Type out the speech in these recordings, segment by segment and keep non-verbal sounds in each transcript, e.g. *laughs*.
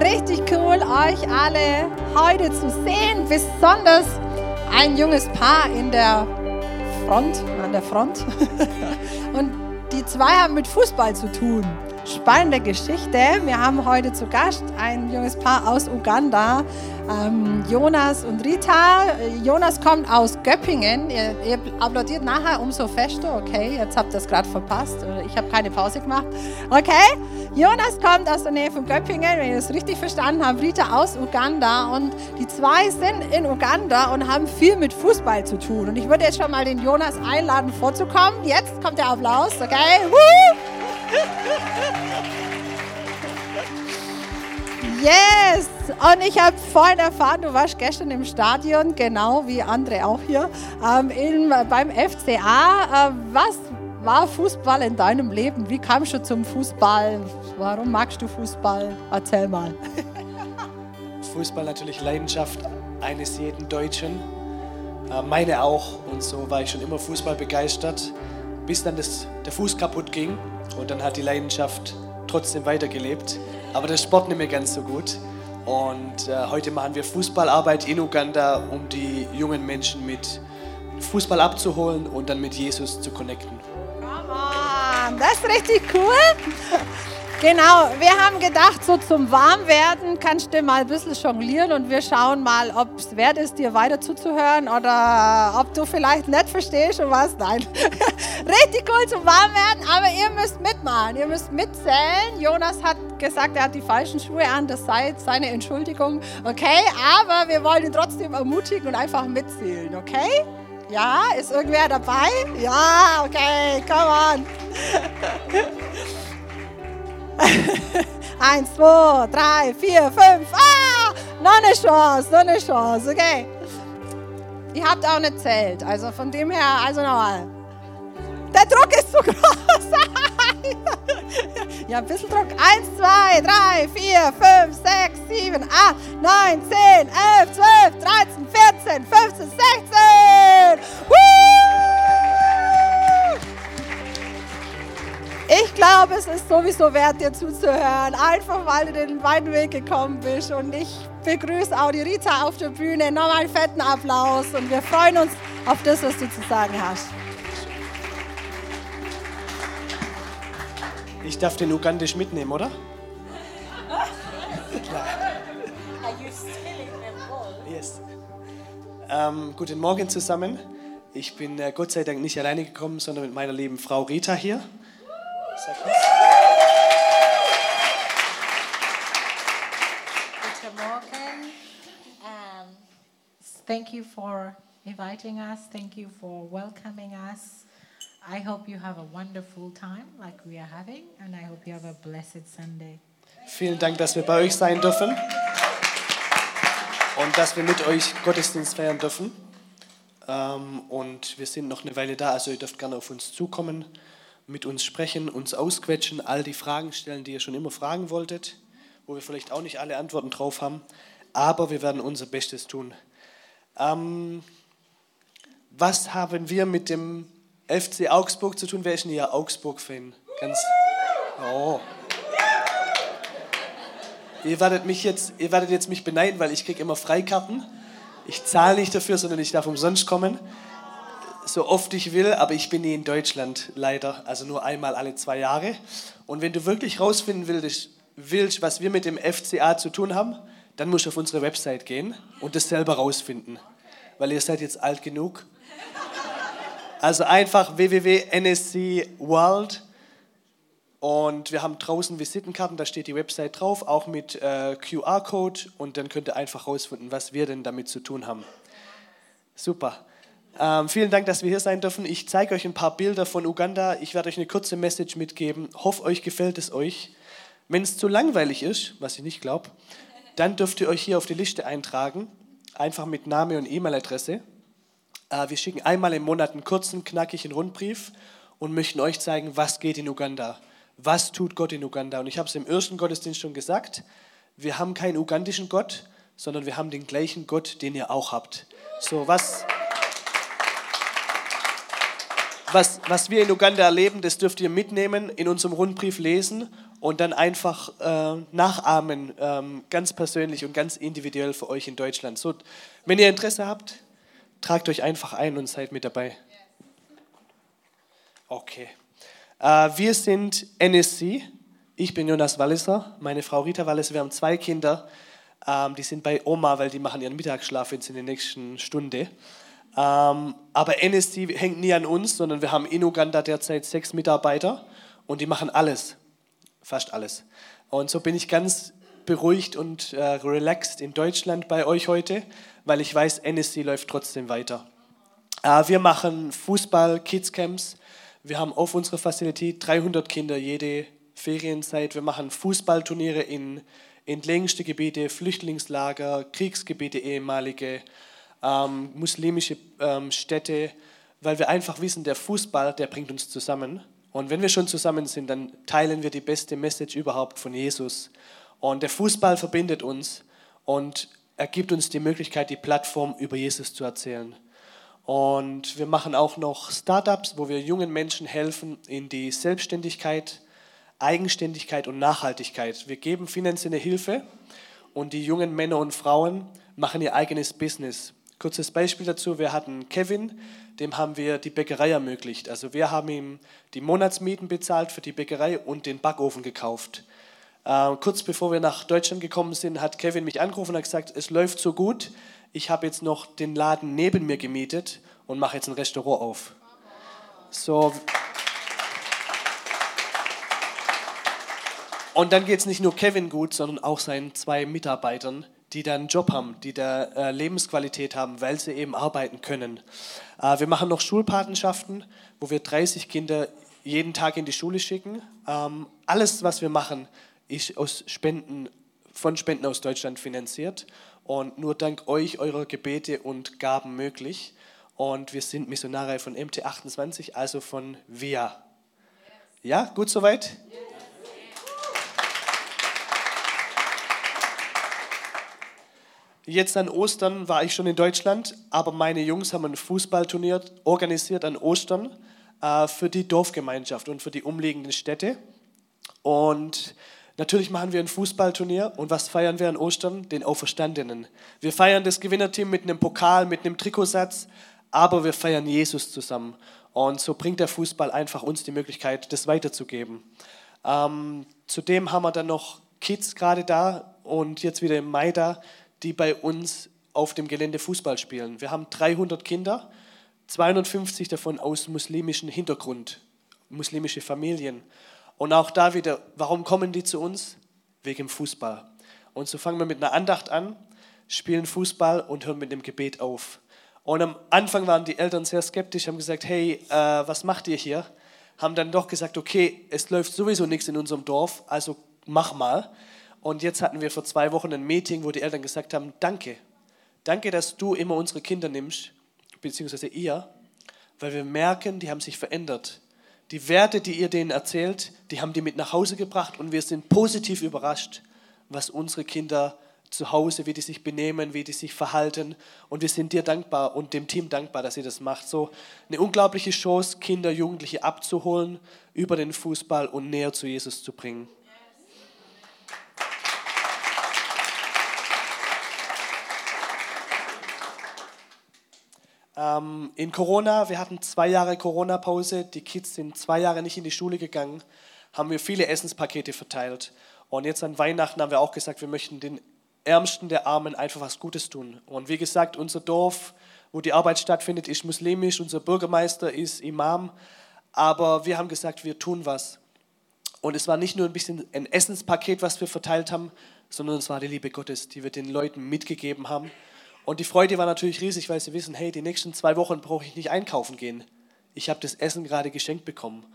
richtig cool, euch alle heute zu sehen. Besonders ein junges Paar in der Front, an der Front. *laughs* Und die zwei haben mit Fußball zu tun spannende Geschichte. Wir haben heute zu Gast ein junges Paar aus Uganda, ähm, Jonas und Rita. Jonas kommt aus Göppingen. Ihr, ihr applaudiert nachher umso fester. Okay, jetzt habt ihr es gerade verpasst. Ich habe keine Pause gemacht. Okay, Jonas kommt aus der Nähe von Göppingen, wenn ihr es richtig verstanden habt. Rita aus Uganda. Und die zwei sind in Uganda und haben viel mit Fußball zu tun. Und ich würde jetzt schon mal den Jonas einladen, vorzukommen. Jetzt kommt der Applaus. Okay, Woo! Yes! Und ich habe vorhin erfahren, du warst gestern im Stadion, genau wie andere auch hier, ähm, in, beim FCA. Äh, was war Fußball in deinem Leben? Wie kamst du zum Fußball? Warum magst du Fußball? Erzähl mal. Fußball natürlich Leidenschaft eines jeden Deutschen. Äh, meine auch. Und so war ich schon immer Fußball begeistert, bis dann das, der Fuß kaputt ging. Und dann hat die Leidenschaft trotzdem weitergelebt. Aber der Sport nicht mehr ganz so gut. Und äh, heute machen wir Fußballarbeit in Uganda, um die jungen Menschen mit Fußball abzuholen und dann mit Jesus zu connecten. Come on, das ist richtig cool. Genau, wir haben gedacht, so zum Warmwerden kannst du mal ein bisschen jonglieren und wir schauen mal, ob es wert ist, dir weiter zuzuhören oder ob du vielleicht nicht verstehst und was. Nein, *laughs* richtig cool zum Warmwerden, aber ihr müsst mitmachen, ihr müsst mitzählen. Jonas hat gesagt, er hat die falschen Schuhe an, das sei seine Entschuldigung. Okay, aber wir wollen ihn trotzdem ermutigen und einfach mitzählen, okay? Ja, ist irgendwer dabei? Ja, okay, come on. *laughs* *laughs* Eins, zwei, drei, vier, fünf. Ah, noch eine Chance, noch eine Chance. Okay. Ihr habt auch eine Zelt, also von dem her, also nochmal. Der Druck ist zu *laughs* groß. ja, ein bisschen Druck. Eins, zwei, drei, vier, fünf, sechs, sieben, acht, neun, zehn, elf, zwölf, dreizehn, vierzehn, fünfzehn, sechzehn. Woo! Ich glaube, es ist sowieso wert, dir zuzuhören. Einfach, weil du den weiten Weg gekommen bist. Und ich begrüße auch die Rita auf der Bühne. Nochmal einen fetten Applaus. Und wir freuen uns auf das, was du zu sagen hast. Ich darf den Ugandisch mitnehmen, oder? Yes. Ähm, guten Morgen zusammen. Ich bin äh, Gott sei Dank nicht alleine gekommen, sondern mit meiner lieben Frau Rita hier. Guten Morgen. Um, thank you for inviting us. Thank you for welcoming us. I hope you have a wonderful time like we are having, and I hope you have a blessed Sunday. Vielen Dank, dass wir bei euch sein dürfen und dass wir mit euch Gottesdienst feiern dürfen. Ähm, und wir sind noch eine Weile da, also ihr dürft gerne auf uns zukommen mit uns sprechen, uns ausquetschen, all die Fragen stellen, die ihr schon immer fragen wolltet, wo wir vielleicht auch nicht alle Antworten drauf haben, aber wir werden unser Bestes tun. Ähm, was haben wir mit dem FC Augsburg zu tun? Wer ist denn hier Augsburg-Fan? Ganz. Oh. Ihr werdet, mich jetzt, ihr werdet jetzt mich beneiden, weil ich kriege immer Freikarten. Ich zahle nicht dafür, sondern ich darf umsonst kommen so oft ich will, aber ich bin nie in Deutschland leider, also nur einmal alle zwei Jahre. Und wenn du wirklich rausfinden willst, was wir mit dem FCA zu tun haben, dann musst du auf unsere Website gehen und das selber rausfinden, weil ihr seid jetzt alt genug. Also einfach www.nsc World und wir haben draußen Visitenkarten, da steht die Website drauf, auch mit äh, QR-Code und dann könnt ihr einfach rausfinden, was wir denn damit zu tun haben. Super. Ähm, vielen Dank, dass wir hier sein dürfen. Ich zeige euch ein paar Bilder von Uganda. Ich werde euch eine kurze Message mitgeben. Hoffe, euch gefällt es euch. Wenn es zu langweilig ist, was ich nicht glaube, dann dürft ihr euch hier auf die Liste eintragen. Einfach mit Name und E-Mail-Adresse. Äh, wir schicken einmal im Monat einen kurzen, knackigen Rundbrief und möchten euch zeigen, was geht in Uganda. Was tut Gott in Uganda? Und ich habe es im ersten Gottesdienst schon gesagt. Wir haben keinen ugandischen Gott, sondern wir haben den gleichen Gott, den ihr auch habt. So, was was, was wir in Uganda erleben, das dürft ihr mitnehmen, in unserem Rundbrief lesen und dann einfach äh, nachahmen, ähm, ganz persönlich und ganz individuell für euch in Deutschland. So, wenn ihr Interesse habt, tragt euch einfach ein und seid mit dabei. Okay. Äh, wir sind NSC. Ich bin Jonas Walliser, meine Frau Rita Walliser. Wir haben zwei Kinder. Ähm, die sind bei Oma, weil die machen ihren Mittagsschlaf jetzt in der nächsten Stunde. Ähm, aber NSC hängt nie an uns, sondern wir haben in Uganda derzeit sechs Mitarbeiter und die machen alles, fast alles. Und so bin ich ganz beruhigt und äh, relaxed in Deutschland bei euch heute, weil ich weiß, NSC läuft trotzdem weiter. Äh, wir machen Fußball, Kidscamps. Wir haben auf unserer Facilität 300 Kinder jede Ferienzeit. Wir machen Fußballturniere in entlegenste Gebiete, Flüchtlingslager, Kriegsgebiete, ehemalige ähm, muslimische ähm, Städte, weil wir einfach wissen, der Fußball, der bringt uns zusammen. Und wenn wir schon zusammen sind, dann teilen wir die beste Message überhaupt von Jesus. Und der Fußball verbindet uns und er gibt uns die Möglichkeit, die Plattform über Jesus zu erzählen. Und wir machen auch noch Startups, wo wir jungen Menschen helfen in die Selbstständigkeit, Eigenständigkeit und Nachhaltigkeit. Wir geben finanzielle Hilfe und die jungen Männer und Frauen machen ihr eigenes Business. Kurzes Beispiel dazu, wir hatten Kevin, dem haben wir die Bäckerei ermöglicht. Also wir haben ihm die Monatsmieten bezahlt für die Bäckerei und den Backofen gekauft. Äh, kurz bevor wir nach Deutschland gekommen sind, hat Kevin mich angerufen und gesagt, es läuft so gut, ich habe jetzt noch den Laden neben mir gemietet und mache jetzt ein Restaurant auf. So. Und dann geht es nicht nur Kevin gut, sondern auch seinen zwei Mitarbeitern, die da einen Job haben, die da äh, Lebensqualität haben, weil sie eben arbeiten können. Äh, wir machen noch Schulpatenschaften, wo wir 30 Kinder jeden Tag in die Schule schicken. Ähm, alles, was wir machen, ist aus Spenden, von Spenden aus Deutschland finanziert und nur dank euch, eurer Gebete und Gaben möglich. Und wir sind Missionare von MT28, also von VIA. Ja, gut soweit? Jetzt an Ostern war ich schon in Deutschland, aber meine Jungs haben ein Fußballturnier organisiert an Ostern äh, für die Dorfgemeinschaft und für die umliegenden Städte. Und natürlich machen wir ein Fußballturnier und was feiern wir an Ostern? Den Auferstandenen. Wir feiern das Gewinnerteam mit einem Pokal, mit einem Trikotsatz, aber wir feiern Jesus zusammen. Und so bringt der Fußball einfach uns die Möglichkeit, das weiterzugeben. Ähm, zudem haben wir dann noch Kids gerade da und jetzt wieder im Mai da, die bei uns auf dem Gelände Fußball spielen. Wir haben 300 Kinder, 250 davon aus muslimischem Hintergrund, muslimische Familien. Und auch da wieder, warum kommen die zu uns? Wegen Fußball. Und so fangen wir mit einer Andacht an, spielen Fußball und hören mit dem Gebet auf. Und am Anfang waren die Eltern sehr skeptisch, haben gesagt, hey, äh, was macht ihr hier? Haben dann doch gesagt, okay, es läuft sowieso nichts in unserem Dorf, also mach mal. Und jetzt hatten wir vor zwei Wochen ein Meeting, wo die Eltern gesagt haben, danke, danke, dass du immer unsere Kinder nimmst, beziehungsweise ihr, weil wir merken, die haben sich verändert. Die Werte, die ihr denen erzählt, die haben die mit nach Hause gebracht und wir sind positiv überrascht, was unsere Kinder zu Hause, wie die sich benehmen, wie die sich verhalten. Und wir sind dir dankbar und dem Team dankbar, dass ihr das macht. So eine unglaubliche Chance, Kinder, Jugendliche abzuholen über den Fußball und näher zu Jesus zu bringen. Ähm, in Corona, wir hatten zwei Jahre Corona-Pause, die Kids sind zwei Jahre nicht in die Schule gegangen, haben wir viele Essenspakete verteilt. Und jetzt an Weihnachten haben wir auch gesagt, wir möchten den Ärmsten der Armen einfach was Gutes tun. Und wie gesagt, unser Dorf, wo die Arbeit stattfindet, ist muslimisch, unser Bürgermeister ist Imam, aber wir haben gesagt, wir tun was. Und es war nicht nur ein bisschen ein Essenspaket, was wir verteilt haben, sondern es war die Liebe Gottes, die wir den Leuten mitgegeben haben. Und die Freude war natürlich riesig, weil sie wissen, hey, die nächsten zwei Wochen brauche ich nicht einkaufen gehen. Ich habe das Essen gerade geschenkt bekommen.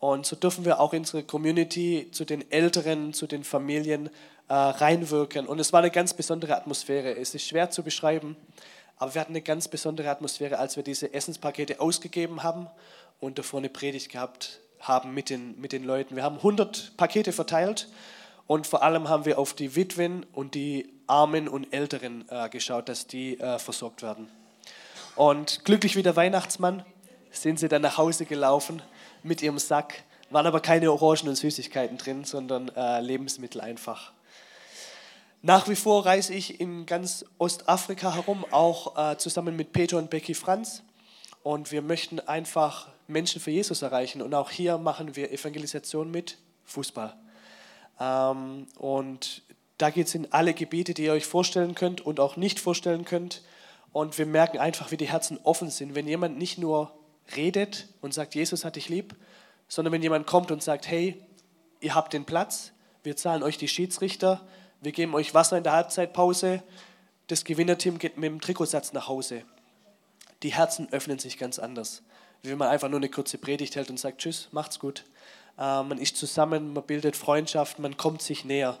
Und so dürfen wir auch unsere Community zu den Älteren, zu den Familien äh, reinwirken. Und es war eine ganz besondere Atmosphäre. Es ist schwer zu beschreiben, aber wir hatten eine ganz besondere Atmosphäre, als wir diese Essenspakete ausgegeben haben und davor eine Predigt gehabt haben mit den, mit den Leuten. Wir haben 100 Pakete verteilt und vor allem haben wir auf die Witwen und die Armen und Älteren äh, geschaut, dass die äh, versorgt werden. Und glücklich wie der Weihnachtsmann sind sie dann nach Hause gelaufen mit ihrem Sack, waren aber keine Orangen und Süßigkeiten drin, sondern äh, Lebensmittel einfach. Nach wie vor reise ich in ganz Ostafrika herum, auch äh, zusammen mit Peter und Becky Franz. Und wir möchten einfach Menschen für Jesus erreichen. Und auch hier machen wir Evangelisation mit Fußball. Ähm, und da geht es in alle Gebiete, die ihr euch vorstellen könnt und auch nicht vorstellen könnt. Und wir merken einfach, wie die Herzen offen sind. Wenn jemand nicht nur redet und sagt, Jesus hat dich lieb, sondern wenn jemand kommt und sagt, hey, ihr habt den Platz, wir zahlen euch die Schiedsrichter, wir geben euch Wasser in der Halbzeitpause, das Gewinnerteam geht mit dem Trikotsatz nach Hause. Die Herzen öffnen sich ganz anders. Wie wenn man einfach nur eine kurze Predigt hält und sagt, tschüss, macht's gut. Äh, man ist zusammen, man bildet Freundschaft, man kommt sich näher.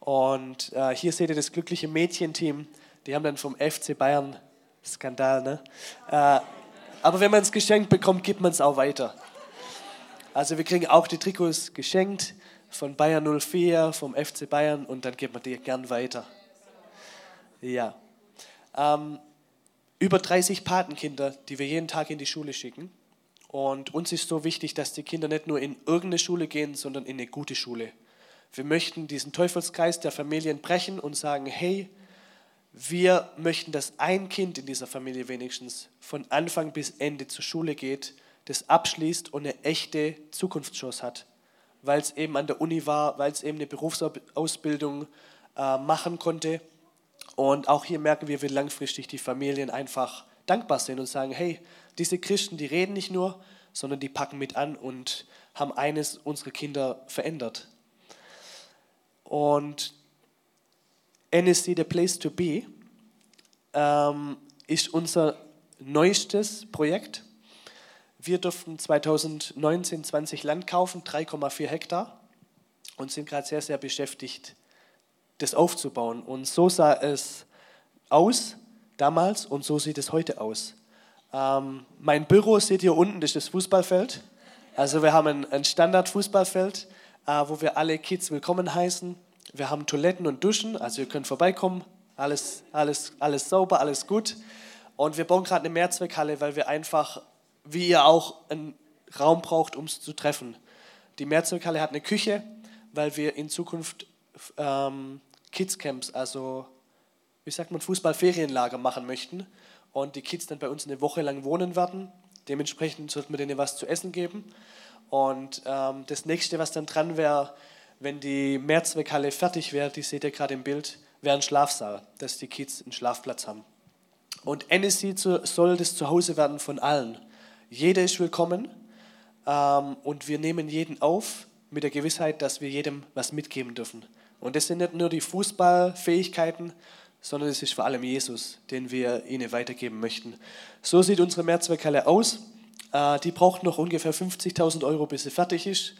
Und äh, hier seht ihr das glückliche Mädchenteam, die haben dann vom FC Bayern Skandal, ne? Äh, aber wenn man es geschenkt bekommt, gibt man es auch weiter. Also wir kriegen auch die Trikots geschenkt von Bayern 04, vom FC Bayern und dann gibt man die gern weiter. Ja. Ähm, über 30 Patenkinder, die wir jeden Tag in die Schule schicken. Und uns ist so wichtig, dass die Kinder nicht nur in irgendeine Schule gehen, sondern in eine gute Schule. Wir möchten diesen Teufelskreis der Familien brechen und sagen, hey, wir möchten, dass ein Kind in dieser Familie wenigstens von Anfang bis Ende zur Schule geht, das abschließt und eine echte Zukunftschance hat, weil es eben an der Uni war, weil es eben eine Berufsausbildung äh, machen konnte. Und auch hier merken wir, wie langfristig die Familien einfach dankbar sind und sagen, hey, diese Christen, die reden nicht nur, sondern die packen mit an und haben eines unserer Kinder verändert. Und NSC The Place to Be ähm, ist unser neuestes Projekt. Wir durften 2019 20 Land kaufen, 3,4 Hektar und sind gerade sehr, sehr beschäftigt, das aufzubauen. Und so sah es aus damals und so sieht es heute aus. Ähm, mein Büro seht ihr unten, das ist das Fußballfeld. Also wir haben ein, ein Standard-Fußballfeld, äh, wo wir alle Kids willkommen heißen. Wir haben Toiletten und Duschen, also ihr könnt vorbeikommen. Alles, alles, alles sauber, alles gut. Und wir bauen gerade eine Mehrzweckhalle, weil wir einfach, wie ihr auch, einen Raum braucht, um es zu treffen. Die Mehrzweckhalle hat eine Küche, weil wir in Zukunft ähm, Kidscamps, also wie sagt man, Fußballferienlager machen möchten und die Kids dann bei uns eine Woche lang wohnen werden. Dementsprechend sollten wir denen was zu essen geben. Und ähm, das nächste, was dann dran wäre, wenn die Mehrzweckhalle fertig wäre, die seht ihr gerade im Bild, wäre ein Schlafsaal, dass die Kids einen Schlafplatz haben. Und NSC soll das Zuhause werden von allen. Jeder ist willkommen ähm, und wir nehmen jeden auf mit der Gewissheit, dass wir jedem was mitgeben dürfen. Und das sind nicht nur die Fußballfähigkeiten, sondern es ist vor allem Jesus, den wir ihnen weitergeben möchten. So sieht unsere Mehrzweckhalle aus. Äh, die braucht noch ungefähr 50.000 Euro, bis sie fertig ist.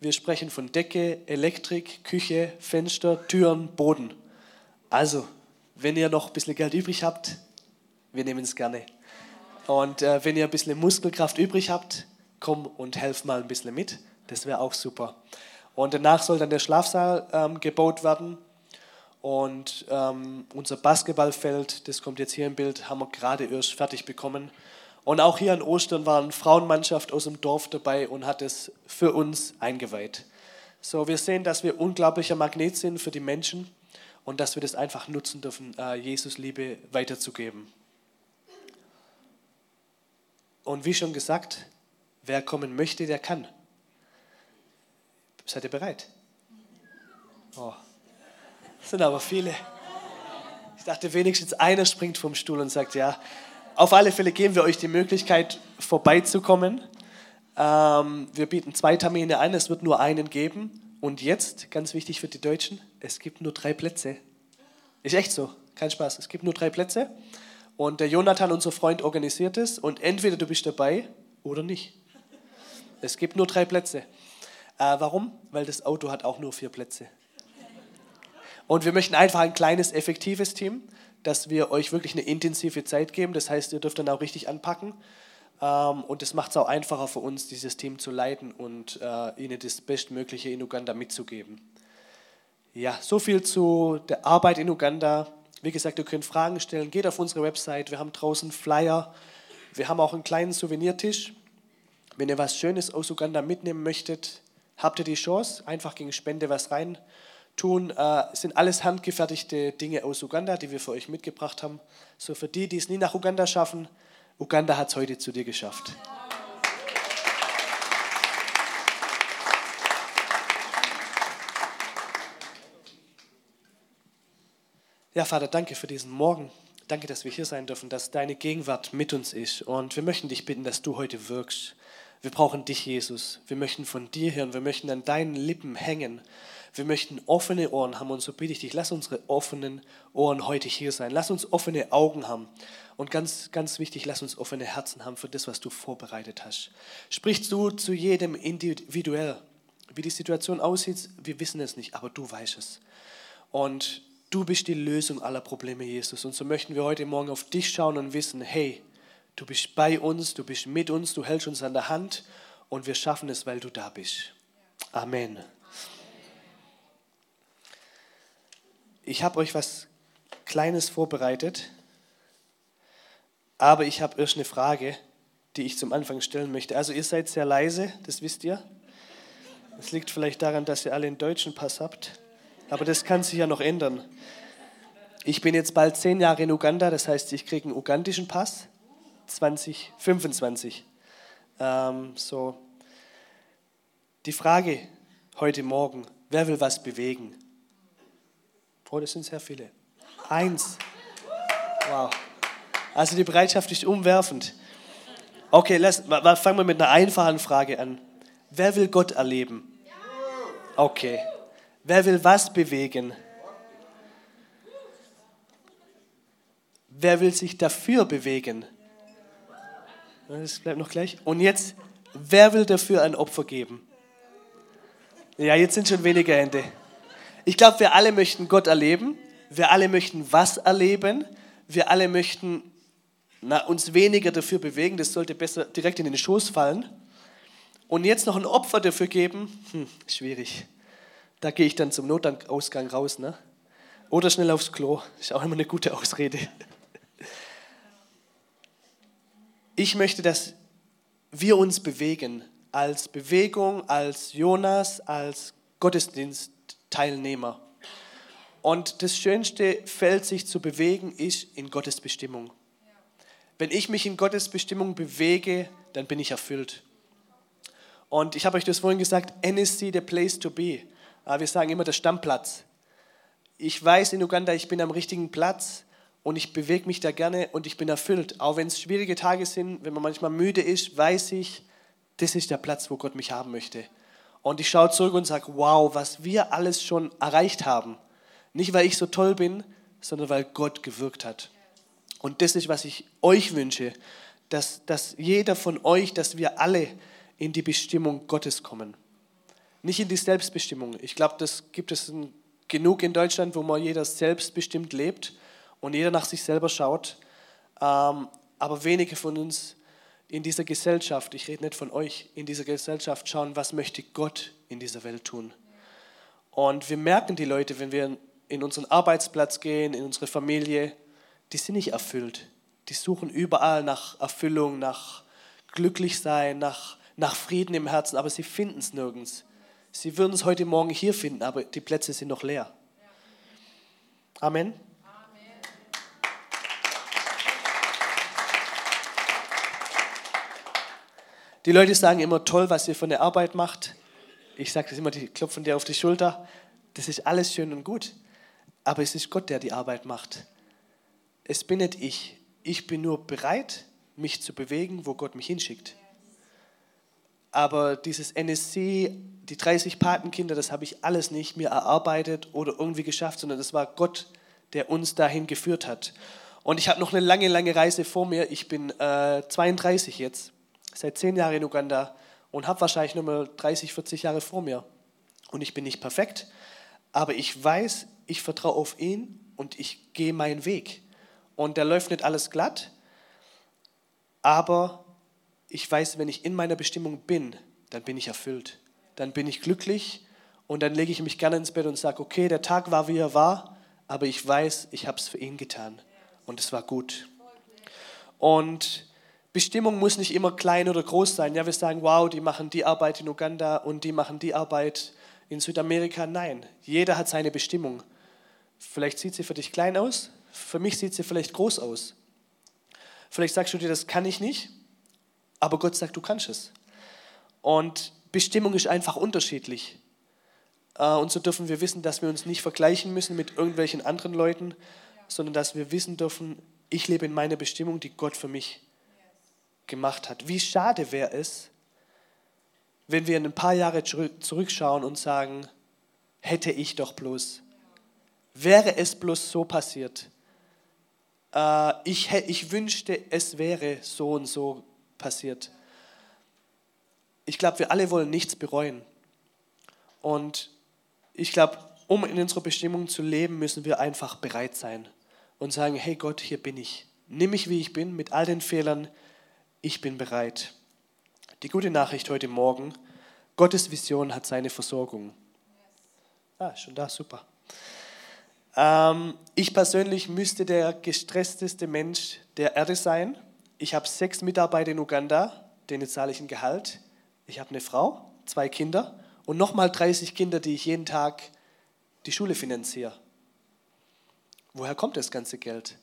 Wir sprechen von Decke, Elektrik, Küche, Fenster, Türen, Boden. Also, wenn ihr noch ein bisschen Geld übrig habt, wir nehmen es gerne. Und äh, wenn ihr ein bisschen Muskelkraft übrig habt, komm und helf mal ein bisschen mit. Das wäre auch super. Und danach soll dann der Schlafsaal ähm, gebaut werden. Und ähm, unser Basketballfeld, das kommt jetzt hier im Bild, haben wir gerade erst fertig bekommen. Und auch hier an Ostern war eine Frauenmannschaft aus dem Dorf dabei und hat es für uns eingeweiht. So, wir sehen, dass wir unglaublicher Magnet sind für die Menschen und dass wir das einfach nutzen dürfen, äh, Jesus Liebe weiterzugeben. Und wie schon gesagt, wer kommen möchte, der kann. Seid ihr bereit? Oh, das sind aber viele. Ich dachte, wenigstens einer springt vom Stuhl und sagt, ja, auf alle Fälle geben wir euch die Möglichkeit, vorbeizukommen. Ähm, wir bieten zwei Termine an, es wird nur einen geben. Und jetzt, ganz wichtig für die Deutschen, es gibt nur drei Plätze. Ist echt so, kein Spaß. Es gibt nur drei Plätze. Und der Jonathan, unser Freund, organisiert es. Und entweder du bist dabei oder nicht. Es gibt nur drei Plätze. Äh, warum? Weil das Auto hat auch nur vier Plätze. Und wir möchten einfach ein kleines, effektives Team dass wir euch wirklich eine intensive Zeit geben. Das heißt, ihr dürft dann auch richtig anpacken. Ähm, und das macht es auch einfacher für uns, dieses Team zu leiten und äh, ihnen das Bestmögliche in Uganda mitzugeben. Ja, so viel zu der Arbeit in Uganda. Wie gesagt, ihr könnt Fragen stellen. Geht auf unsere Website. Wir haben draußen Flyer. Wir haben auch einen kleinen Souvenirtisch. Wenn ihr was Schönes aus Uganda mitnehmen möchtet, habt ihr die Chance, einfach gegen Spende was rein tun. Äh, sind alles handgefertigte Dinge aus Uganda, die wir für euch mitgebracht haben. So für die, die es nie nach Uganda schaffen, Uganda hat es heute zu dir geschafft. Ja, Vater, danke für diesen Morgen. Danke, dass wir hier sein dürfen, dass deine Gegenwart mit uns ist. Und wir möchten dich bitten, dass du heute wirkst. Wir brauchen dich, Jesus. Wir möchten von dir hören. Wir möchten an deinen Lippen hängen. Wir möchten offene Ohren haben. Und so bitte ich dich, lass unsere offenen Ohren heute hier sein. Lass uns offene Augen haben. Und ganz, ganz wichtig, lass uns offene Herzen haben für das, was du vorbereitet hast. Sprichst du zu jedem individuell. Wie die Situation aussieht, wir wissen es nicht, aber du weißt es. Und du bist die Lösung aller Probleme, Jesus. Und so möchten wir heute Morgen auf dich schauen und wissen, hey, du bist bei uns, du bist mit uns, du hältst uns an der Hand und wir schaffen es, weil du da bist. Amen. Ich habe euch was Kleines vorbereitet, aber ich habe erst eine Frage, die ich zum Anfang stellen möchte. Also ihr seid sehr leise, das wisst ihr. Das liegt vielleicht daran, dass ihr alle einen deutschen Pass habt. Aber das kann sich ja noch ändern. Ich bin jetzt bald zehn Jahre in Uganda, das heißt, ich kriege einen ugandischen Pass, 2025. Ähm, so. Die Frage heute Morgen, wer will was bewegen? Oh, das sind sehr viele. Eins. Wow. Also die Bereitschaft ist umwerfend. Okay, lass, fangen wir mit einer einfachen Frage an. Wer will Gott erleben? Okay. Wer will was bewegen? Wer will sich dafür bewegen? Das bleibt noch gleich. Und jetzt, wer will dafür ein Opfer geben? Ja, jetzt sind schon weniger Hände. Ich glaube, wir alle möchten Gott erleben. Wir alle möchten was erleben. Wir alle möchten na, uns weniger dafür bewegen. Das sollte besser direkt in den Schoß fallen. Und jetzt noch ein Opfer dafür geben, hm, schwierig. Da gehe ich dann zum Notausgang raus. Ne? Oder schnell aufs Klo. Ist auch immer eine gute Ausrede. Ich möchte, dass wir uns bewegen als Bewegung, als Jonas, als Gottesdienstteilnehmer. Und das schönste Feld, sich zu bewegen, ist in Gottes Bestimmung. Wenn ich mich in Gottes Bestimmung bewege, dann bin ich erfüllt. Und ich habe euch das vorhin gesagt, NSC, the place to be. Wir sagen immer der Stammplatz. Ich weiß in Uganda, ich bin am richtigen Platz und ich bewege mich da gerne und ich bin erfüllt. Auch wenn es schwierige Tage sind, wenn man manchmal müde ist, weiß ich, das ist der Platz, wo Gott mich haben möchte. Und ich schaue zurück und sage, wow, was wir alles schon erreicht haben. Nicht, weil ich so toll bin, sondern weil Gott gewirkt hat. Und das ist, was ich euch wünsche, dass, dass jeder von euch, dass wir alle in die Bestimmung Gottes kommen nicht in die Selbstbestimmung. Ich glaube, das gibt es genug in Deutschland, wo man jeder selbstbestimmt lebt und jeder nach sich selber schaut. Ähm, aber wenige von uns in dieser Gesellschaft, ich rede nicht von euch, in dieser Gesellschaft schauen, was möchte Gott in dieser Welt tun. Und wir merken die Leute, wenn wir in unseren Arbeitsplatz gehen, in unsere Familie, die sind nicht erfüllt. Die suchen überall nach Erfüllung, nach Glücklichsein, nach, nach Frieden im Herzen, aber sie finden es nirgends. Sie würden es heute Morgen hier finden, aber die Plätze sind noch leer. Amen. Die Leute sagen immer toll, was ihr von der Arbeit macht. Ich sage das immer, die klopfen dir auf die Schulter. Das ist alles schön und gut. Aber es ist Gott, der die Arbeit macht. Es bin nicht ich. Ich bin nur bereit, mich zu bewegen, wo Gott mich hinschickt. Aber dieses NSC, die 30 Patenkinder, das habe ich alles nicht mir erarbeitet oder irgendwie geschafft, sondern das war Gott, der uns dahin geführt hat. Und ich habe noch eine lange, lange Reise vor mir. Ich bin äh, 32 jetzt, seit zehn Jahren in Uganda und habe wahrscheinlich noch mal 30, 40 Jahre vor mir. Und ich bin nicht perfekt, aber ich weiß, ich vertraue auf ihn und ich gehe meinen Weg. Und da läuft nicht alles glatt, aber ich weiß, wenn ich in meiner Bestimmung bin, dann bin ich erfüllt. Dann bin ich glücklich und dann lege ich mich gerne ins Bett und sage, okay, der Tag war, wie er war, aber ich weiß, ich habe es für ihn getan und es war gut. Und Bestimmung muss nicht immer klein oder groß sein. Ja, wir sagen, wow, die machen die Arbeit in Uganda und die machen die Arbeit in Südamerika. Nein, jeder hat seine Bestimmung. Vielleicht sieht sie für dich klein aus, für mich sieht sie vielleicht groß aus. Vielleicht sagst du dir, das kann ich nicht, aber Gott sagt, du kannst es. Und Bestimmung ist einfach unterschiedlich. Äh, und so dürfen wir wissen, dass wir uns nicht vergleichen müssen mit irgendwelchen anderen Leuten, sondern dass wir wissen dürfen, ich lebe in meiner Bestimmung, die Gott für mich gemacht hat. Wie schade wäre es, wenn wir in ein paar Jahre zurückschauen und sagen, hätte ich doch bloß, wäre es bloß so passiert. Äh, ich, ich wünschte, es wäre so und so passiert. Ich glaube, wir alle wollen nichts bereuen. Und ich glaube, um in unserer Bestimmung zu leben, müssen wir einfach bereit sein und sagen, hey Gott, hier bin ich. Nimm mich, wie ich bin, mit all den Fehlern, ich bin bereit. Die gute Nachricht heute Morgen, Gottes Vision hat seine Versorgung. Ah, schon da, super. Ähm, ich persönlich müsste der gestressteste Mensch der Erde sein. Ich habe sechs Mitarbeiter in Uganda, denen zahle ich ein Gehalt. Ich habe eine Frau, zwei Kinder und nochmal 30 Kinder, die ich jeden Tag die Schule finanziere. Woher kommt das ganze Geld?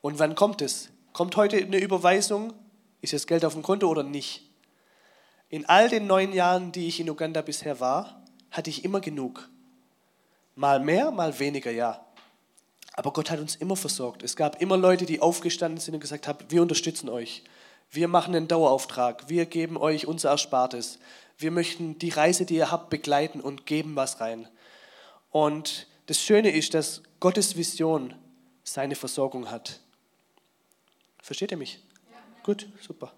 Und wann kommt es? Kommt heute eine Überweisung ist das Geld auf dem Konto oder nicht? In all den neun Jahren, die ich in Uganda bisher war, hatte ich immer genug. Mal mehr, mal weniger, ja. Aber Gott hat uns immer versorgt. Es gab immer Leute, die aufgestanden sind und gesagt haben, wir unterstützen euch. Wir machen einen Dauerauftrag. Wir geben euch unser Erspartes. Wir möchten die Reise, die ihr habt, begleiten und geben was rein. Und das Schöne ist, dass Gottes Vision seine Versorgung hat. Versteht ihr mich? Gut, super.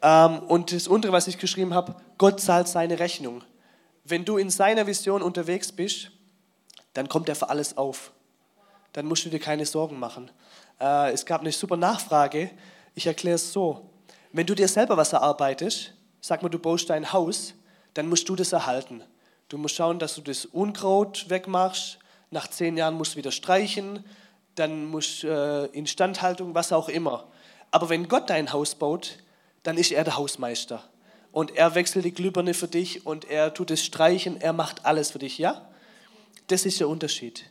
ähm, und das untere, was ich geschrieben habe, Gott zahlt seine Rechnung. Wenn du in seiner Vision unterwegs bist, dann kommt er für alles auf. Dann musst du dir keine Sorgen machen. Äh, es gab eine super Nachfrage. Ich erkläre es so. Wenn du dir selber was erarbeitest, sag mal, du baust dein Haus, dann musst du das erhalten. Du musst schauen, dass du das Unkraut wegmachst. Nach zehn Jahren musst du wieder streichen dann musst äh, Instandhaltung, was auch immer. Aber wenn Gott dein Haus baut, dann ist er der Hausmeister. Und er wechselt die Glühbirne für dich und er tut es streichen, er macht alles für dich, ja? Das ist der Unterschied.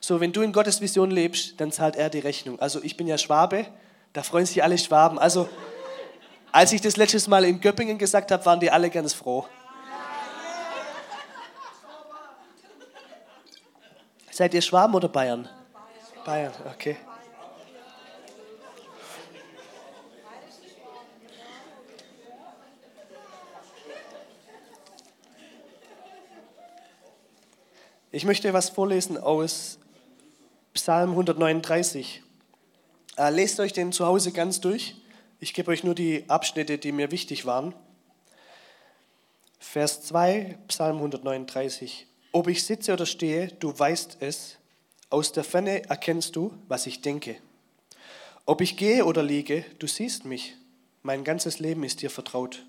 So, wenn du in Gottes Vision lebst, dann zahlt er die Rechnung. Also ich bin ja Schwabe, da freuen sich alle Schwaben. Also als ich das letztes Mal in Göppingen gesagt habe, waren die alle ganz froh. Seid ihr Schwaben oder Bayern? Bayern, okay. Ich möchte was vorlesen aus Psalm 139. Äh, lest euch den zu Hause ganz durch. Ich gebe euch nur die Abschnitte, die mir wichtig waren. Vers 2, Psalm 139. Ob ich sitze oder stehe, du weißt es. Aus der Ferne erkennst du, was ich denke. Ob ich gehe oder liege, du siehst mich. Mein ganzes Leben ist dir vertraut.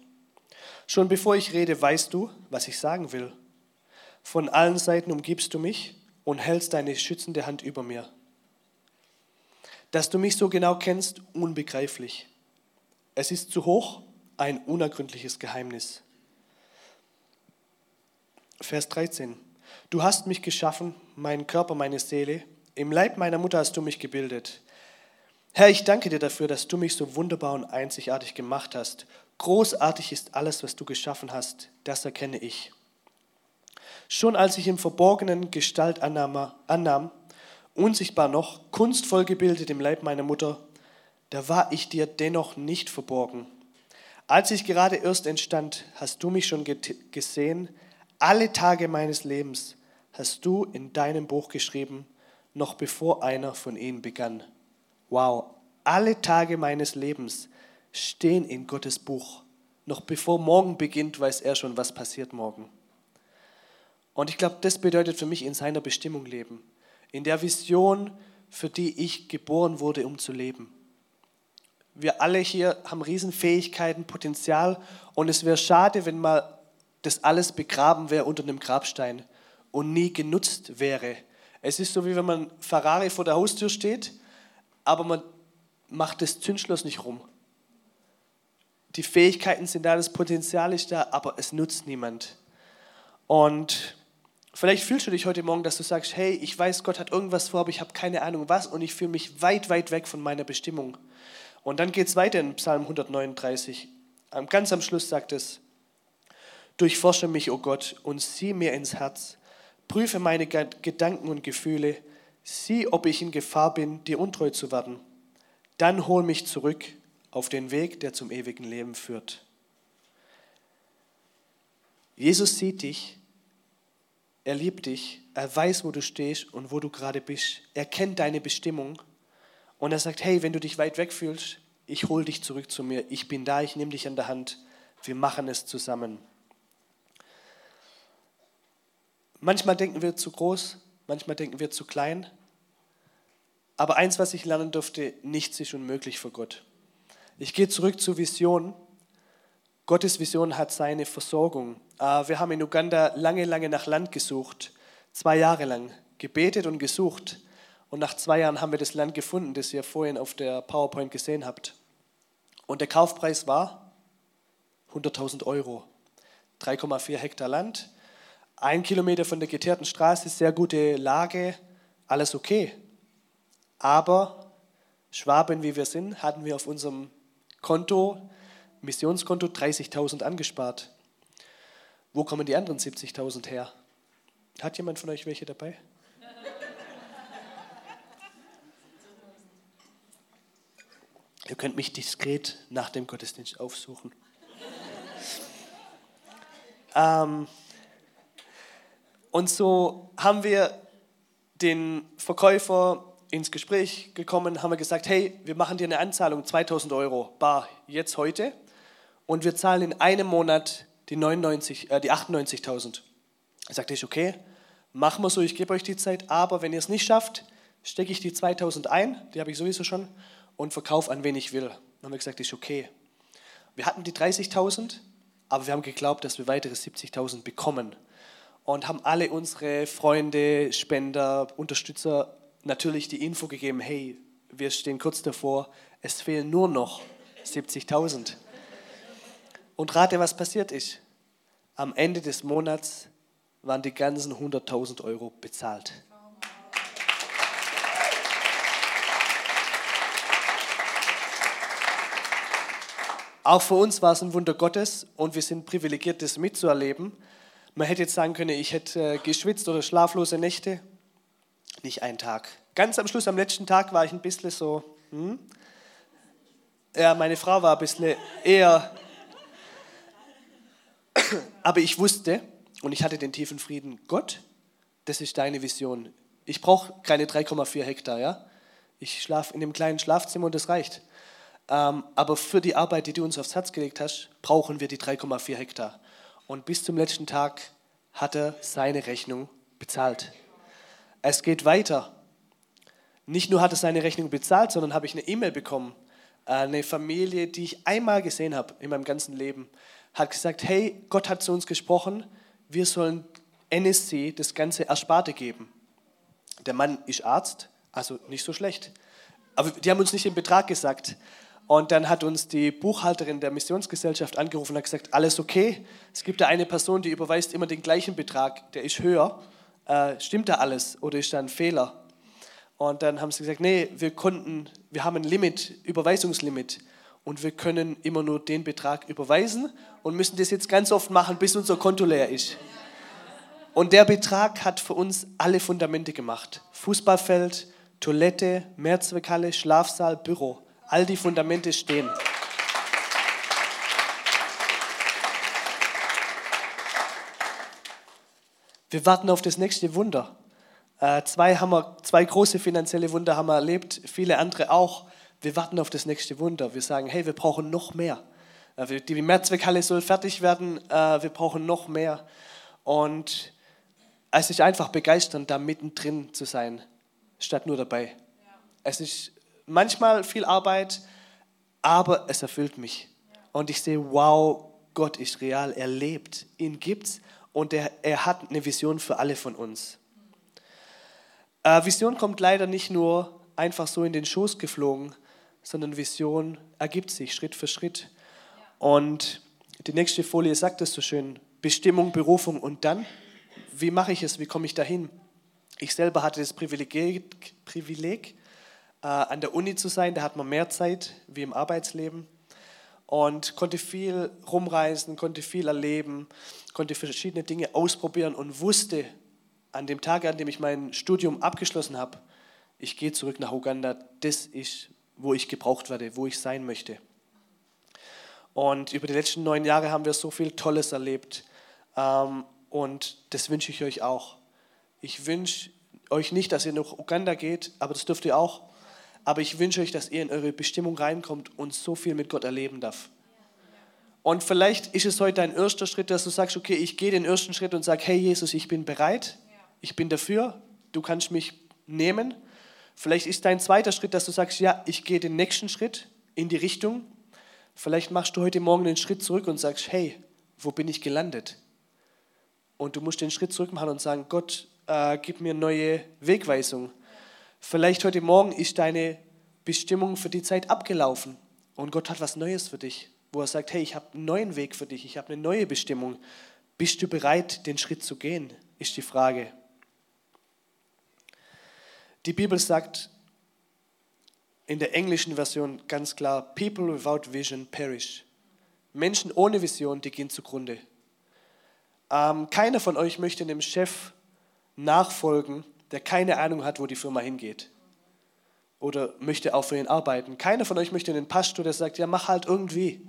Schon bevor ich rede, weißt du, was ich sagen will. Von allen Seiten umgibst du mich und hältst deine schützende Hand über mir. Dass du mich so genau kennst, unbegreiflich. Es ist zu hoch, ein unergründliches Geheimnis. Vers 13. Du hast mich geschaffen, meinen Körper, meine Seele. Im Leib meiner Mutter hast du mich gebildet. Herr, ich danke dir dafür, dass du mich so wunderbar und einzigartig gemacht hast. Großartig ist alles, was du geschaffen hast. Das erkenne ich. Schon als ich im Verborgenen Gestalt annahm, annahm unsichtbar noch, kunstvoll gebildet im Leib meiner Mutter, da war ich dir dennoch nicht verborgen. Als ich gerade erst entstand, hast du mich schon gesehen, alle Tage meines Lebens hast du in deinem Buch geschrieben, noch bevor einer von ihnen begann. Wow, alle Tage meines Lebens stehen in Gottes Buch. Noch bevor morgen beginnt, weiß er schon, was passiert morgen. Und ich glaube, das bedeutet für mich in seiner Bestimmung leben. In der Vision, für die ich geboren wurde, um zu leben. Wir alle hier haben Riesenfähigkeiten, Potenzial und es wäre schade, wenn mal das alles begraben wäre unter einem Grabstein und nie genutzt wäre. Es ist so, wie wenn man Ferrari vor der Haustür steht, aber man macht das Zündschloss nicht rum. Die Fähigkeiten sind da, das Potenzial ist da, aber es nutzt niemand. Und vielleicht fühlst du dich heute Morgen, dass du sagst, hey, ich weiß, Gott hat irgendwas vor, aber ich habe keine Ahnung was und ich fühle mich weit, weit weg von meiner Bestimmung. Und dann geht es weiter in Psalm 139. Ganz am Schluss sagt es, durchforsche mich, o oh Gott, und sieh mir ins Herz, prüfe meine Gedanken und Gefühle, sieh, ob ich in Gefahr bin, dir untreu zu werden. Dann hol mich zurück auf den Weg, der zum ewigen Leben führt. Jesus sieht dich, er liebt dich, er weiß, wo du stehst und wo du gerade bist. Er kennt deine Bestimmung und er sagt, hey, wenn du dich weit weg fühlst, ich hole dich zurück zu mir. Ich bin da, ich nehme dich an der Hand. Wir machen es zusammen. Manchmal denken wir zu groß, manchmal denken wir zu klein. Aber eins, was ich lernen durfte, nichts ist unmöglich für Gott. Ich gehe zurück zur Vision. Gottes Vision hat seine Versorgung. Ah, wir haben in Uganda lange, lange nach Land gesucht, zwei Jahre lang gebetet und gesucht. Und nach zwei Jahren haben wir das Land gefunden, das ihr vorhin auf der PowerPoint gesehen habt. Und der Kaufpreis war 100.000 Euro. 3,4 Hektar Land, ein Kilometer von der geteerten Straße, sehr gute Lage, alles okay. Aber Schwaben, wie wir sind, hatten wir auf unserem Konto, Missionskonto, 30.000 angespart. Wo kommen die anderen 70.000 her? Hat jemand von euch welche dabei? Ihr könnt mich diskret nach dem Gottesdienst aufsuchen. ähm, und so haben wir den Verkäufer ins Gespräch gekommen, haben wir gesagt, hey, wir machen dir eine Anzahlung, 2000 Euro, bar, jetzt heute. Und wir zahlen in einem Monat die, 99, äh, die 98.000. Er sagte ich, okay, machen wir so, ich gebe euch die Zeit, aber wenn ihr es nicht schafft, stecke ich die 2000 ein, die habe ich sowieso schon, und verkaufe an wen ich will. Dann haben wir gesagt, ist okay. Wir hatten die 30.000, aber wir haben geglaubt, dass wir weitere 70.000 bekommen. Und haben alle unsere Freunde, Spender, Unterstützer natürlich die Info gegeben, hey, wir stehen kurz davor, es fehlen nur noch 70.000. Und rate, was passiert ist. Am Ende des Monats waren die ganzen 100.000 Euro bezahlt. Auch für uns war es ein Wunder Gottes und wir sind privilegiert, das mitzuerleben. Man hätte jetzt sagen können, ich hätte äh, geschwitzt oder schlaflose Nächte. Nicht einen Tag. Ganz am Schluss, am letzten Tag, war ich ein bisschen so. Hm? Ja, meine Frau war ein bisschen eher. *coughs* Aber ich wusste und ich hatte den tiefen Frieden. Gott, das ist deine Vision. Ich brauche keine 3,4 Hektar, ja? Ich schlafe in dem kleinen Schlafzimmer und das reicht. Ähm, aber für die Arbeit, die du uns aufs Herz gelegt hast, brauchen wir die 3,4 Hektar. Und bis zum letzten Tag hat er seine Rechnung bezahlt. Es geht weiter. Nicht nur hat er seine Rechnung bezahlt, sondern habe ich eine E-Mail bekommen. Eine Familie, die ich einmal gesehen habe in meinem ganzen Leben, hat gesagt, hey, Gott hat zu uns gesprochen, wir sollen NSC das ganze Ersparte geben. Der Mann ist Arzt, also nicht so schlecht. Aber die haben uns nicht den Betrag gesagt. Und dann hat uns die Buchhalterin der Missionsgesellschaft angerufen und hat gesagt, alles okay. Es gibt da eine Person, die überweist immer den gleichen Betrag, der ist höher. Äh, stimmt da alles oder ist da ein Fehler? Und dann haben sie gesagt, nee, wir konnten, wir haben ein Limit, Überweisungslimit. Und wir können immer nur den Betrag überweisen und müssen das jetzt ganz oft machen, bis unser Konto leer ist. Und der Betrag hat für uns alle Fundamente gemacht. Fußballfeld, Toilette, Mehrzweckhalle, Schlafsaal, Büro. All die Fundamente stehen. Wir warten auf das nächste Wunder. Äh, zwei, haben wir, zwei große finanzielle Wunder haben wir erlebt, viele andere auch. Wir warten auf das nächste Wunder. Wir sagen, hey, wir brauchen noch mehr. Äh, die Mehrzweckhalle soll fertig werden, äh, wir brauchen noch mehr. Und es ist einfach begeisternd, da mittendrin zu sein, statt nur dabei. Es ist manchmal viel Arbeit, aber es erfüllt mich. Und ich sehe, wow, Gott ist real, er lebt, ihn gibt's und er, er hat eine Vision für alle von uns. Äh, Vision kommt leider nicht nur einfach so in den Schoß geflogen, sondern Vision ergibt sich Schritt für Schritt. Und die nächste Folie sagt es so schön, Bestimmung, Berufung und dann, wie mache ich es, wie komme ich dahin? Ich selber hatte das Privileg, Privileg an der Uni zu sein, da hat man mehr Zeit wie im Arbeitsleben und konnte viel rumreisen, konnte viel erleben, konnte verschiedene Dinge ausprobieren und wusste an dem Tag, an dem ich mein Studium abgeschlossen habe, ich gehe zurück nach Uganda, das ist, wo ich gebraucht werde, wo ich sein möchte. Und über die letzten neun Jahre haben wir so viel Tolles erlebt. Ähm, und das wünsche ich euch auch. Ich wünsche euch nicht, dass ihr nach Uganda geht, aber das dürft ihr auch. Aber ich wünsche euch, dass ihr in eure Bestimmung reinkommt und so viel mit Gott erleben darf. Und vielleicht ist es heute dein erster Schritt, dass du sagst, okay, ich gehe den ersten Schritt und sage, hey Jesus, ich bin bereit, ich bin dafür, du kannst mich nehmen. Vielleicht ist dein zweiter Schritt, dass du sagst, ja, ich gehe den nächsten Schritt in die Richtung. Vielleicht machst du heute Morgen den Schritt zurück und sagst, hey, wo bin ich gelandet? Und du musst den Schritt zurück machen und sagen, Gott, äh, gib mir neue Wegweisung. Vielleicht heute Morgen ist deine Bestimmung für die Zeit abgelaufen und Gott hat was Neues für dich, wo er sagt, hey, ich habe einen neuen Weg für dich, ich habe eine neue Bestimmung. Bist du bereit, den Schritt zu gehen, ist die Frage. Die Bibel sagt in der englischen Version ganz klar, People without vision perish. Menschen ohne Vision, die gehen zugrunde. Ähm, keiner von euch möchte einem Chef nachfolgen, der keine Ahnung hat, wo die Firma hingeht. Oder möchte auch für ihn arbeiten. Keiner von euch möchte einen Pastor, der sagt, ja, mach halt irgendwie.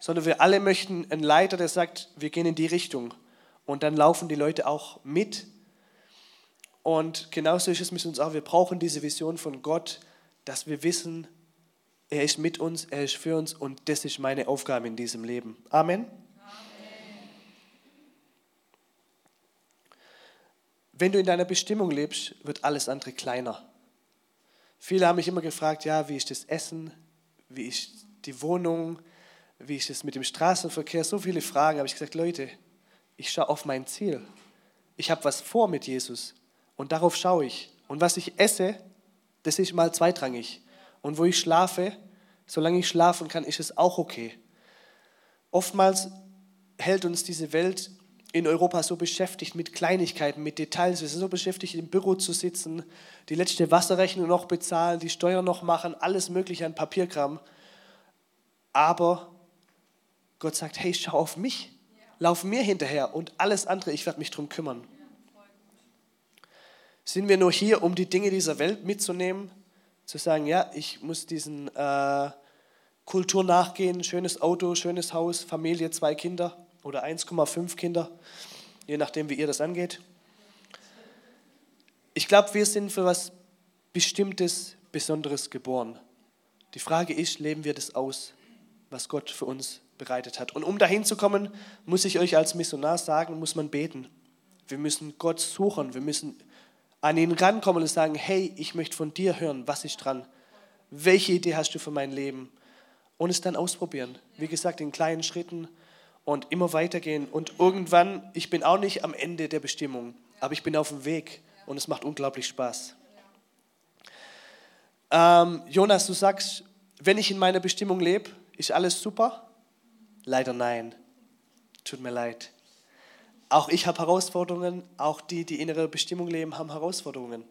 Sondern wir alle möchten einen Leiter, der sagt, wir gehen in die Richtung. Und dann laufen die Leute auch mit. Und genauso ist es mit uns auch. Wir brauchen diese Vision von Gott, dass wir wissen, er ist mit uns, er ist für uns und das ist meine Aufgabe in diesem Leben. Amen. Wenn du in deiner Bestimmung lebst, wird alles andere kleiner. Viele haben mich immer gefragt, ja, wie ist das Essen, wie ist die Wohnung, wie ist es mit dem Straßenverkehr, so viele Fragen. habe ich gesagt, Leute, ich schaue auf mein Ziel. Ich habe was vor mit Jesus und darauf schaue ich. Und was ich esse, das ist mal zweitrangig. Und wo ich schlafe, solange ich schlafen kann, ist es auch okay. Oftmals hält uns diese Welt in Europa so beschäftigt mit Kleinigkeiten, mit Details. Wir sind so beschäftigt, im Büro zu sitzen, die letzte Wasserrechnung noch bezahlen, die Steuern noch machen, alles Mögliche an Papierkram. Aber Gott sagt, hey, schau auf mich, lauf mir hinterher und alles andere, ich werde mich darum kümmern. Sind wir nur hier, um die Dinge dieser Welt mitzunehmen, zu sagen, ja, ich muss diesen äh, Kultur nachgehen, schönes Auto, schönes Haus, Familie, zwei Kinder oder 1,5 Kinder, je nachdem, wie ihr das angeht. Ich glaube, wir sind für was Bestimmtes, Besonderes geboren. Die Frage ist, leben wir das aus, was Gott für uns bereitet hat? Und um dahin zu kommen, muss ich euch als Missionar sagen, muss man beten. Wir müssen Gott suchen, wir müssen an ihn rankommen und sagen, hey, ich möchte von dir hören, was ist dran? Welche Idee hast du für mein Leben? Und es dann ausprobieren. Wie gesagt, in kleinen Schritten und immer weitergehen. Und irgendwann, ich bin auch nicht am Ende der Bestimmung, aber ich bin auf dem Weg und es macht unglaublich Spaß. Ähm, Jonas, du sagst, wenn ich in meiner Bestimmung lebe, ist alles super? Leider nein. Tut mir leid. Auch ich habe Herausforderungen, auch die, die in ihrer Bestimmung leben, haben Herausforderungen.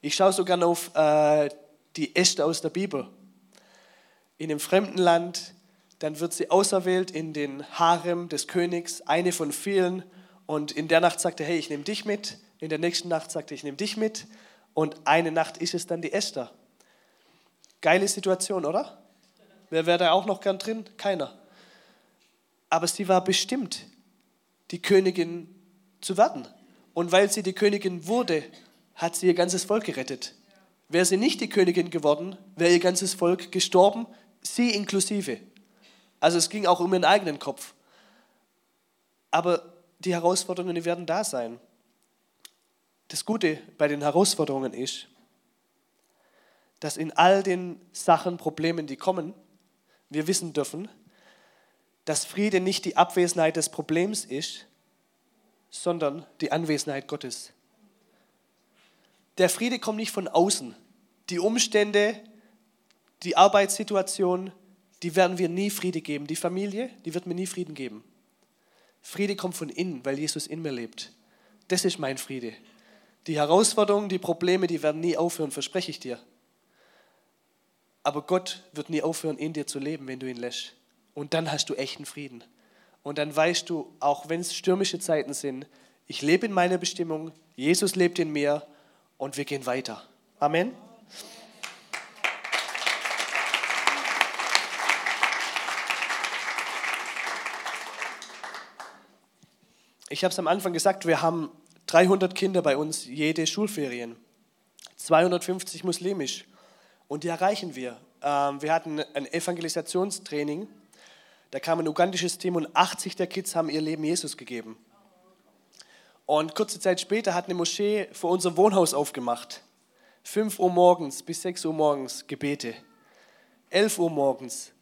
Ich schaue sogar auf äh, die Äste aus der Bibel. In einem fremden Land, dann wird sie auserwählt in den Harem des Königs, eine von vielen. Und in der Nacht sagt er, hey, ich nehme dich mit. In der nächsten Nacht sagt er, ich nehme dich mit. Und eine Nacht ist es dann die Esther. Geile Situation, oder? Wer wäre da auch noch gern drin? Keiner. Aber sie war bestimmt, die Königin zu werden. Und weil sie die Königin wurde, hat sie ihr ganzes Volk gerettet. Wäre sie nicht die Königin geworden, wäre ihr ganzes Volk gestorben, sie inklusive. Also es ging auch um ihren eigenen Kopf. Aber die Herausforderungen, die werden da sein. Das Gute bei den Herausforderungen ist, dass in all den Sachen, Problemen, die kommen, wir wissen dürfen, dass Friede nicht die Abwesenheit des Problems ist, sondern die Anwesenheit Gottes. Der Friede kommt nicht von außen. Die Umstände, die Arbeitssituation, die werden wir nie Friede geben. Die Familie, die wird mir nie Frieden geben. Friede kommt von innen, weil Jesus in mir lebt. Das ist mein Friede. Die Herausforderungen, die Probleme, die werden nie aufhören, verspreche ich dir. Aber Gott wird nie aufhören, in dir zu leben, wenn du ihn lässt. Und dann hast du echten Frieden. Und dann weißt du, auch wenn es stürmische Zeiten sind, ich lebe in meiner Bestimmung, Jesus lebt in mir und wir gehen weiter. Amen. Ich habe es am Anfang gesagt, wir haben 300 Kinder bei uns jede Schulferien, 250 muslimisch und die erreichen wir. Ähm, wir hatten ein Evangelisationstraining, da kam ein ugandisches Team und 80 der Kids haben ihr Leben Jesus gegeben. Und kurze Zeit später hat eine Moschee vor unserem Wohnhaus aufgemacht. 5 Uhr morgens bis 6 Uhr morgens Gebete. 11 Uhr morgens,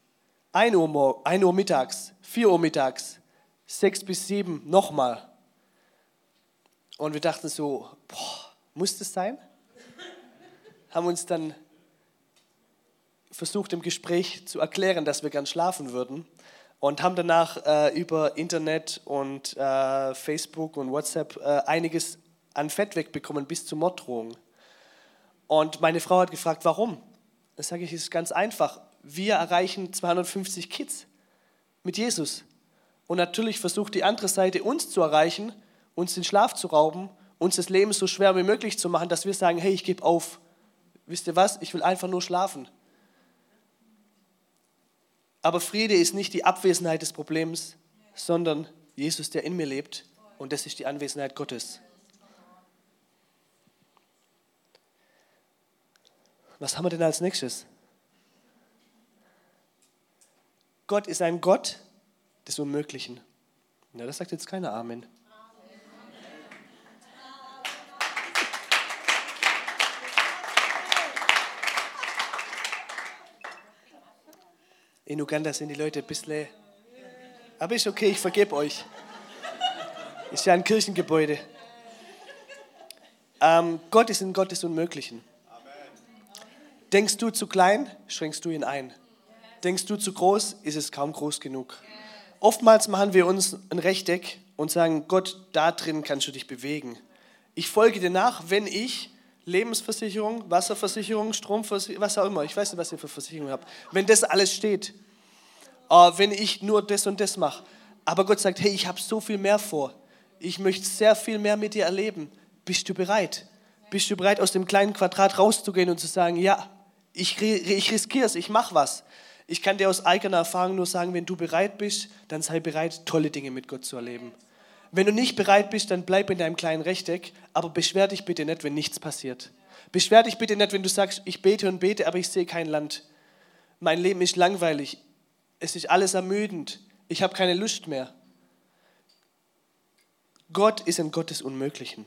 1 Uhr, 1 Uhr mittags, 4 Uhr mittags, 6 bis 7 nochmal. Und wir dachten so, boah, muss das sein? Haben uns dann versucht im Gespräch zu erklären, dass wir gern schlafen würden und haben danach äh, über Internet und äh, Facebook und WhatsApp äh, einiges an Fett wegbekommen bis zur Morddrohung. Und meine Frau hat gefragt, warum? Da sage ich, es ist ganz einfach. Wir erreichen 250 Kids mit Jesus. Und natürlich versucht die andere Seite uns zu erreichen, uns den Schlaf zu rauben, uns das Leben so schwer wie möglich zu machen, dass wir sagen, hey, ich gebe auf. Wisst ihr was? Ich will einfach nur schlafen. Aber Friede ist nicht die Abwesenheit des Problems, sondern Jesus, der in mir lebt. Und das ist die Anwesenheit Gottes. Was haben wir denn als nächstes? Gott ist ein Gott des Unmöglichen. Na, das sagt jetzt keiner Amen. In Uganda sind die Leute ein bisschen. Aber ist okay, ich vergebe euch. Ist ja ein Kirchengebäude. Ähm, Gott ist ein Gott des Unmöglichen. Denkst du zu klein, schränkst du ihn ein. Denkst du zu groß, ist es kaum groß genug. Oftmals machen wir uns ein Rechteck und sagen, Gott, da drin kannst du dich bewegen. Ich folge dir nach, wenn ich Lebensversicherung, Wasserversicherung, Stromversicherung, was auch immer, ich weiß nicht, was ihr für Versicherungen habt, wenn das alles steht, uh, wenn ich nur das und das mache. Aber Gott sagt, hey, ich habe so viel mehr vor. Ich möchte sehr viel mehr mit dir erleben. Bist du bereit? Bist du bereit, aus dem kleinen Quadrat rauszugehen und zu sagen, ja, ich, ich riskiere es, ich mache was. Ich kann dir aus eigener Erfahrung nur sagen, wenn du bereit bist, dann sei bereit, tolle Dinge mit Gott zu erleben. Wenn du nicht bereit bist, dann bleib in deinem kleinen Rechteck, aber beschwer dich bitte nicht, wenn nichts passiert. Beschwer dich bitte nicht, wenn du sagst, ich bete und bete, aber ich sehe kein Land. Mein Leben ist langweilig. Es ist alles ermüdend. Ich habe keine Lust mehr. Gott ist ein Gott des Unmöglichen.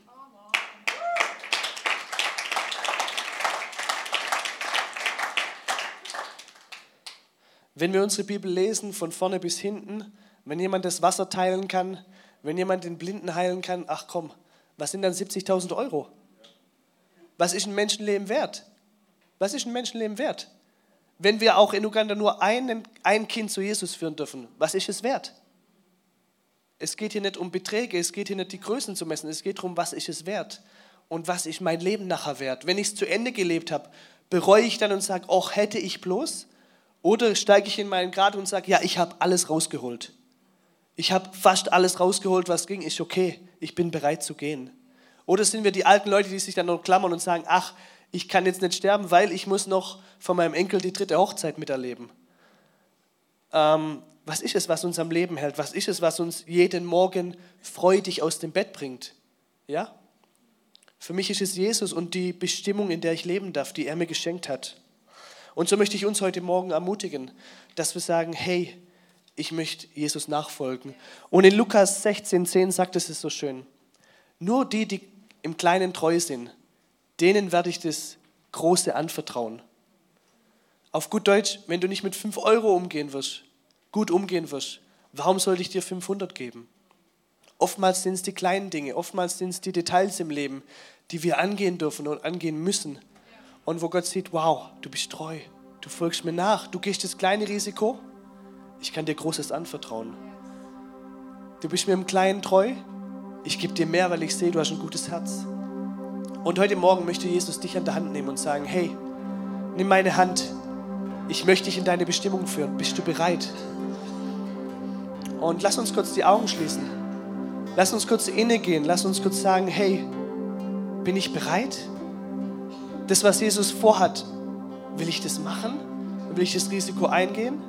Wenn wir unsere Bibel lesen, von vorne bis hinten, wenn jemand das Wasser teilen kann, wenn jemand den Blinden heilen kann, ach komm, was sind dann 70.000 Euro? Was ist ein Menschenleben wert? Was ist ein Menschenleben wert? Wenn wir auch in Uganda nur einen, ein Kind zu Jesus führen dürfen, was ist es wert? Es geht hier nicht um Beträge, es geht hier nicht die Größen zu messen, es geht darum, was ist es wert und was ist mein Leben nachher wert. Wenn ich es zu Ende gelebt habe, bereue ich dann und sage, ach, hätte ich bloß? Oder steige ich in meinen Grad und sage, ja, ich habe alles rausgeholt. Ich habe fast alles rausgeholt, was ging, ist okay, ich bin bereit zu gehen. Oder sind wir die alten Leute, die sich dann noch klammern und sagen, ach, ich kann jetzt nicht sterben, weil ich muss noch von meinem Enkel die dritte Hochzeit miterleben. Ähm, was ist es, was uns am Leben hält? Was ist es, was uns jeden Morgen freudig aus dem Bett bringt? Ja? Für mich ist es Jesus und die Bestimmung, in der ich leben darf, die er mir geschenkt hat. Und so möchte ich uns heute Morgen ermutigen, dass wir sagen, hey, ich möchte Jesus nachfolgen. Und in Lukas 16,10 sagt es so schön, nur die, die im Kleinen treu sind, denen werde ich das Große anvertrauen. Auf gut Deutsch, wenn du nicht mit 5 Euro umgehen wirst, gut umgehen wirst, warum sollte ich dir 500 geben? Oftmals sind es die kleinen Dinge, oftmals sind es die Details im Leben, die wir angehen dürfen und angehen müssen. Und wo Gott sieht, wow, du bist treu, Du folgst mir nach. Du gehst das kleine Risiko. Ich kann dir Großes anvertrauen. Du bist mir im Kleinen treu. Ich gebe dir mehr, weil ich sehe, du hast ein gutes Herz. Und heute Morgen möchte Jesus dich an der Hand nehmen und sagen, hey, nimm meine Hand. Ich möchte dich in deine Bestimmung führen. Bist du bereit? Und lass uns kurz die Augen schließen. Lass uns kurz innegehen. Lass uns kurz sagen, hey, bin ich bereit? Das, was Jesus vorhat, will ich das machen? Will ich das Risiko eingehen?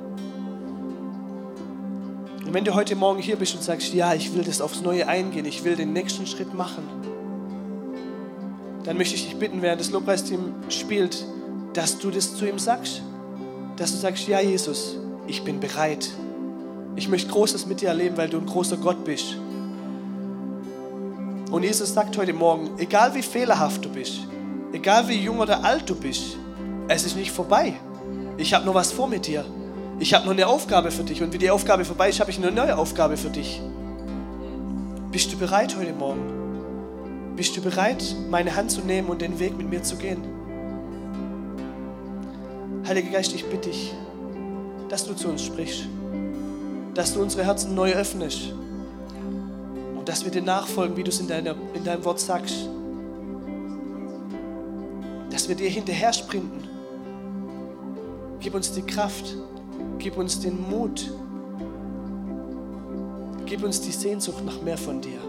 Und wenn du heute Morgen hier bist und sagst, ja, ich will das aufs Neue eingehen, ich will den nächsten Schritt machen, dann möchte ich dich bitten, während das Lobpreisteam spielt, dass du das zu ihm sagst. Dass du sagst, ja, Jesus, ich bin bereit. Ich möchte Großes mit dir erleben, weil du ein großer Gott bist. Und Jesus sagt heute Morgen, egal wie fehlerhaft du bist, egal wie jung oder alt du bist, es ist nicht vorbei. Ich habe noch was vor mit dir. Ich habe noch eine Aufgabe für dich. Und wie die Aufgabe vorbei ist, habe ich eine neue Aufgabe für dich. Bist du bereit heute Morgen? Bist du bereit, meine Hand zu nehmen und den Weg mit mir zu gehen? Heiliger Geist, ich bitte dich, dass du zu uns sprichst, dass du unsere Herzen neu öffnest und dass wir dir nachfolgen, wie du es in, deiner, in deinem Wort sagst. Dass wir dir hinterher sprinten. Gib uns die Kraft, gib uns den Mut, gib uns die Sehnsucht nach mehr von dir.